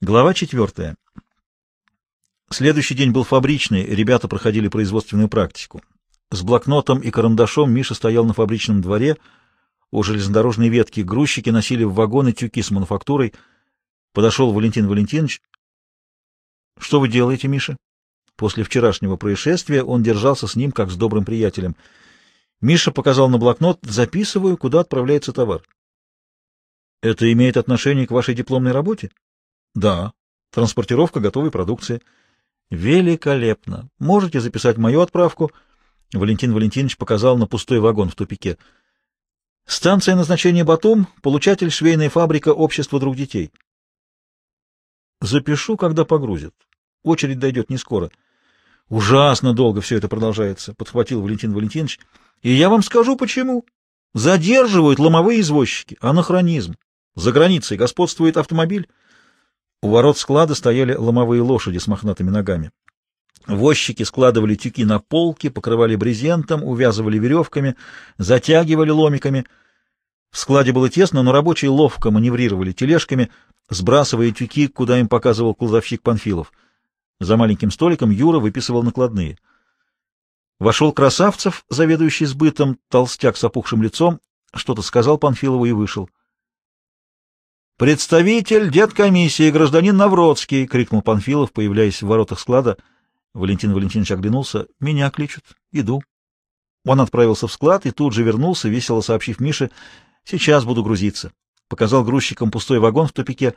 Глава четвертая. Следующий день был фабричный, ребята проходили производственную практику. С блокнотом и карандашом Миша стоял на фабричном дворе, у железнодорожной ветки грузчики носили в вагоны тюки с мануфактурой. Подошел Валентин Валентинович. — Что вы делаете, Миша? После вчерашнего происшествия он держался с ним, как с добрым приятелем. Миша показал на блокнот, записываю, куда отправляется товар. — Это имеет отношение к вашей дипломной работе? — да. Транспортировка готовой продукции. Великолепно. Можете записать мою отправку? Валентин Валентинович показал на пустой вагон в тупике. Станция назначения Батум, получатель швейная фабрика Общества друг детей. Запишу, когда погрузят. Очередь дойдет не скоро. Ужасно долго все это продолжается, подхватил Валентин Валентинович. И я вам скажу почему. Задерживают ломовые извозчики. Анахронизм. За границей господствует автомобиль. У ворот склада стояли ломовые лошади с мохнатыми ногами. Возчики складывали тюки на полки, покрывали брезентом, увязывали веревками, затягивали ломиками. В складе было тесно, но рабочие ловко маневрировали тележками, сбрасывая тюки, куда им показывал кладовщик Панфилов. За маленьким столиком Юра выписывал накладные. Вошел Красавцев, заведующий сбытом, толстяк с опухшим лицом, что-то сказал Панфилову и вышел. «Представитель деткомиссии, гражданин Навродский!» — крикнул Панфилов, появляясь в воротах склада. Валентин Валентинович оглянулся. «Меня кличут. Иду». Он отправился в склад и тут же вернулся, весело сообщив Мише. «Сейчас буду грузиться». Показал грузчикам пустой вагон в тупике.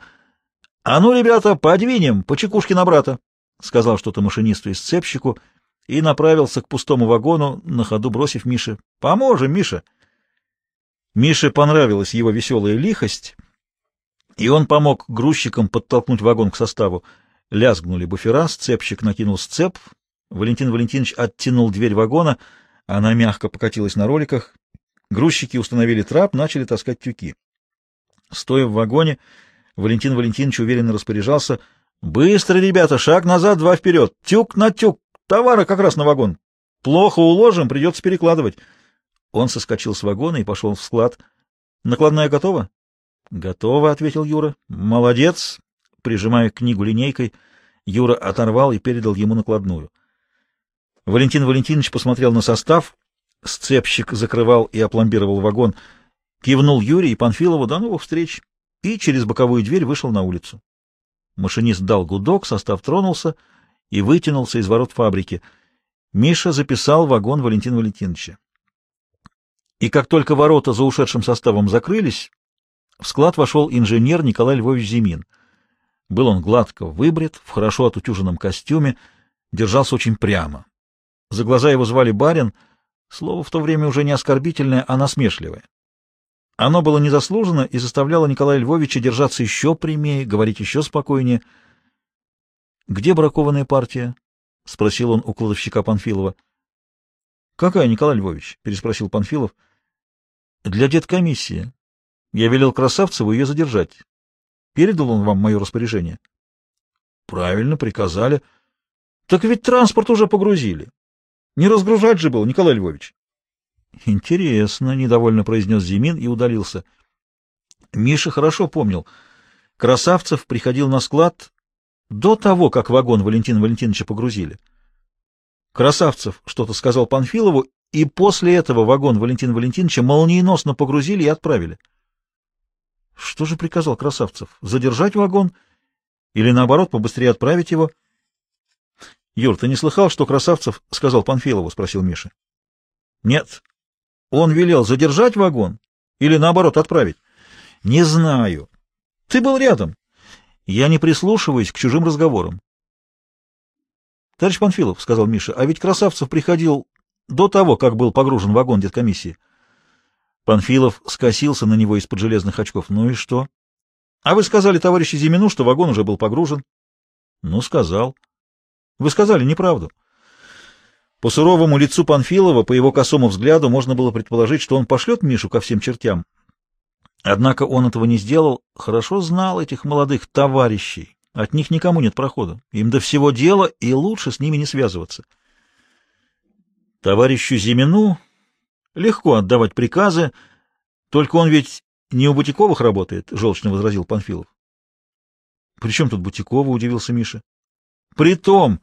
«А ну, ребята, подвинем, по чекушке на брата!» Сказал что-то машинисту и сцепщику и направился к пустому вагону, на ходу бросив Мише. «Поможем, Миша!» Мише понравилась его веселая лихость — и он помог грузчикам подтолкнуть вагон к составу. Лязгнули буфера, сцепщик накинул сцеп, Валентин Валентинович оттянул дверь вагона, она мягко покатилась на роликах. Грузчики установили трап, начали таскать тюки. Стоя в вагоне, Валентин Валентинович уверенно распоряжался. «Быстро, ребята, шаг назад, два вперед! Тюк на тюк! Товара как раз на вагон! Плохо уложим, придется перекладывать!» Он соскочил с вагона и пошел в склад. «Накладная готова?» «Готово», — ответил Юра. «Молодец!» Прижимая книгу линейкой, Юра оторвал и передал ему накладную. Валентин Валентинович посмотрел на состав. Сцепщик закрывал и опломбировал вагон. Кивнул Юрий и Панфилову до новых встреч и через боковую дверь вышел на улицу. Машинист дал гудок, состав тронулся и вытянулся из ворот фабрики. Миша записал вагон Валентина Валентиновича. И как только ворота за ушедшим составом закрылись, в склад вошел инженер Николай Львович Зимин. Был он гладко выбрит, в хорошо отутюженном костюме, держался очень прямо. За глаза его звали барин, слово в то время уже не оскорбительное, а насмешливое. Оно было незаслуженно и заставляло Николая Львовича держаться еще прямее, говорить еще спокойнее. — Где бракованная партия? — спросил он у кладовщика Панфилова. — Какая, Николай Львович? — переспросил Панфилов. — Для деткомиссии. Я велел Красавцеву ее задержать. Передал он вам мое распоряжение? — Правильно, приказали. — Так ведь транспорт уже погрузили. Не разгружать же был, Николай Львович. — Интересно, — недовольно произнес Зимин и удалился. Миша хорошо помнил. Красавцев приходил на склад до того, как вагон Валентина Валентиновича погрузили. Красавцев что-то сказал Панфилову, и после этого вагон Валентина Валентиновича молниеносно погрузили и отправили. — что же приказал Красавцев? Задержать вагон? Или, наоборот, побыстрее отправить его? — Юр, ты не слыхал, что Красавцев сказал Панфилову? — спросил Миша. — Нет. Он велел задержать вагон или, наоборот, отправить? — Не знаю. Ты был рядом. Я не прислушиваюсь к чужим разговорам. — Товарищ Панфилов, — сказал Миша, — а ведь Красавцев приходил до того, как был погружен вагон деткомиссии. — Панфилов скосился на него из-под железных очков. Ну и что? А вы сказали товарищу Зимину, что вагон уже был погружен? Ну, сказал. Вы сказали неправду. По суровому лицу Панфилова, по его косому взгляду, можно было предположить, что он пошлет Мишу ко всем чертям. Однако он этого не сделал, хорошо знал этих молодых товарищей. От них никому нет прохода. Им до всего дела, и лучше с ними не связываться. Товарищу Зимину Легко отдавать приказы, только он ведь не у Бутиковых работает, — желчно возразил Панфилов. При чем тут Бутикова, удивился Миша. Притом,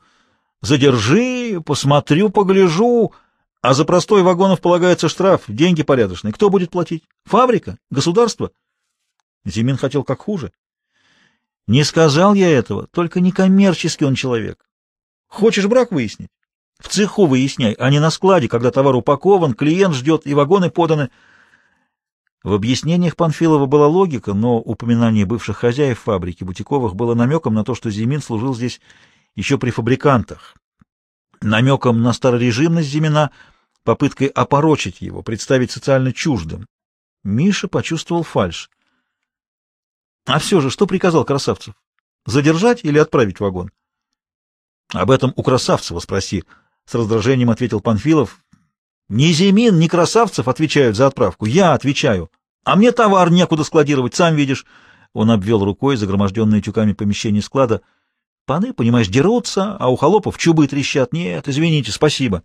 задержи, посмотрю, погляжу, а за простой вагонов полагается штраф, деньги порядочные. Кто будет платить? Фабрика? Государство? Зимин хотел как хуже. Не сказал я этого, только не коммерческий он человек. Хочешь брак выяснить? В цеху выясняй, а не на складе, когда товар упакован, клиент ждет и вагоны поданы. В объяснениях Панфилова была логика, но упоминание бывших хозяев фабрики Бутиковых было намеком на то, что Зимин служил здесь еще при фабрикантах, намеком на старорежимность Зимина, попыткой опорочить его, представить социально чуждым. Миша почувствовал фальшь. А все же, что приказал Красавцев? Задержать или отправить вагон? — Об этом у Красавцева спроси, — с раздражением ответил Панфилов. — Ни Зимин, ни Красавцев отвечают за отправку. Я отвечаю. А мне товар некуда складировать, сам видишь. Он обвел рукой загроможденные тюками помещение склада. Паны, понимаешь, дерутся, а у холопов чубы трещат. Нет, извините, спасибо.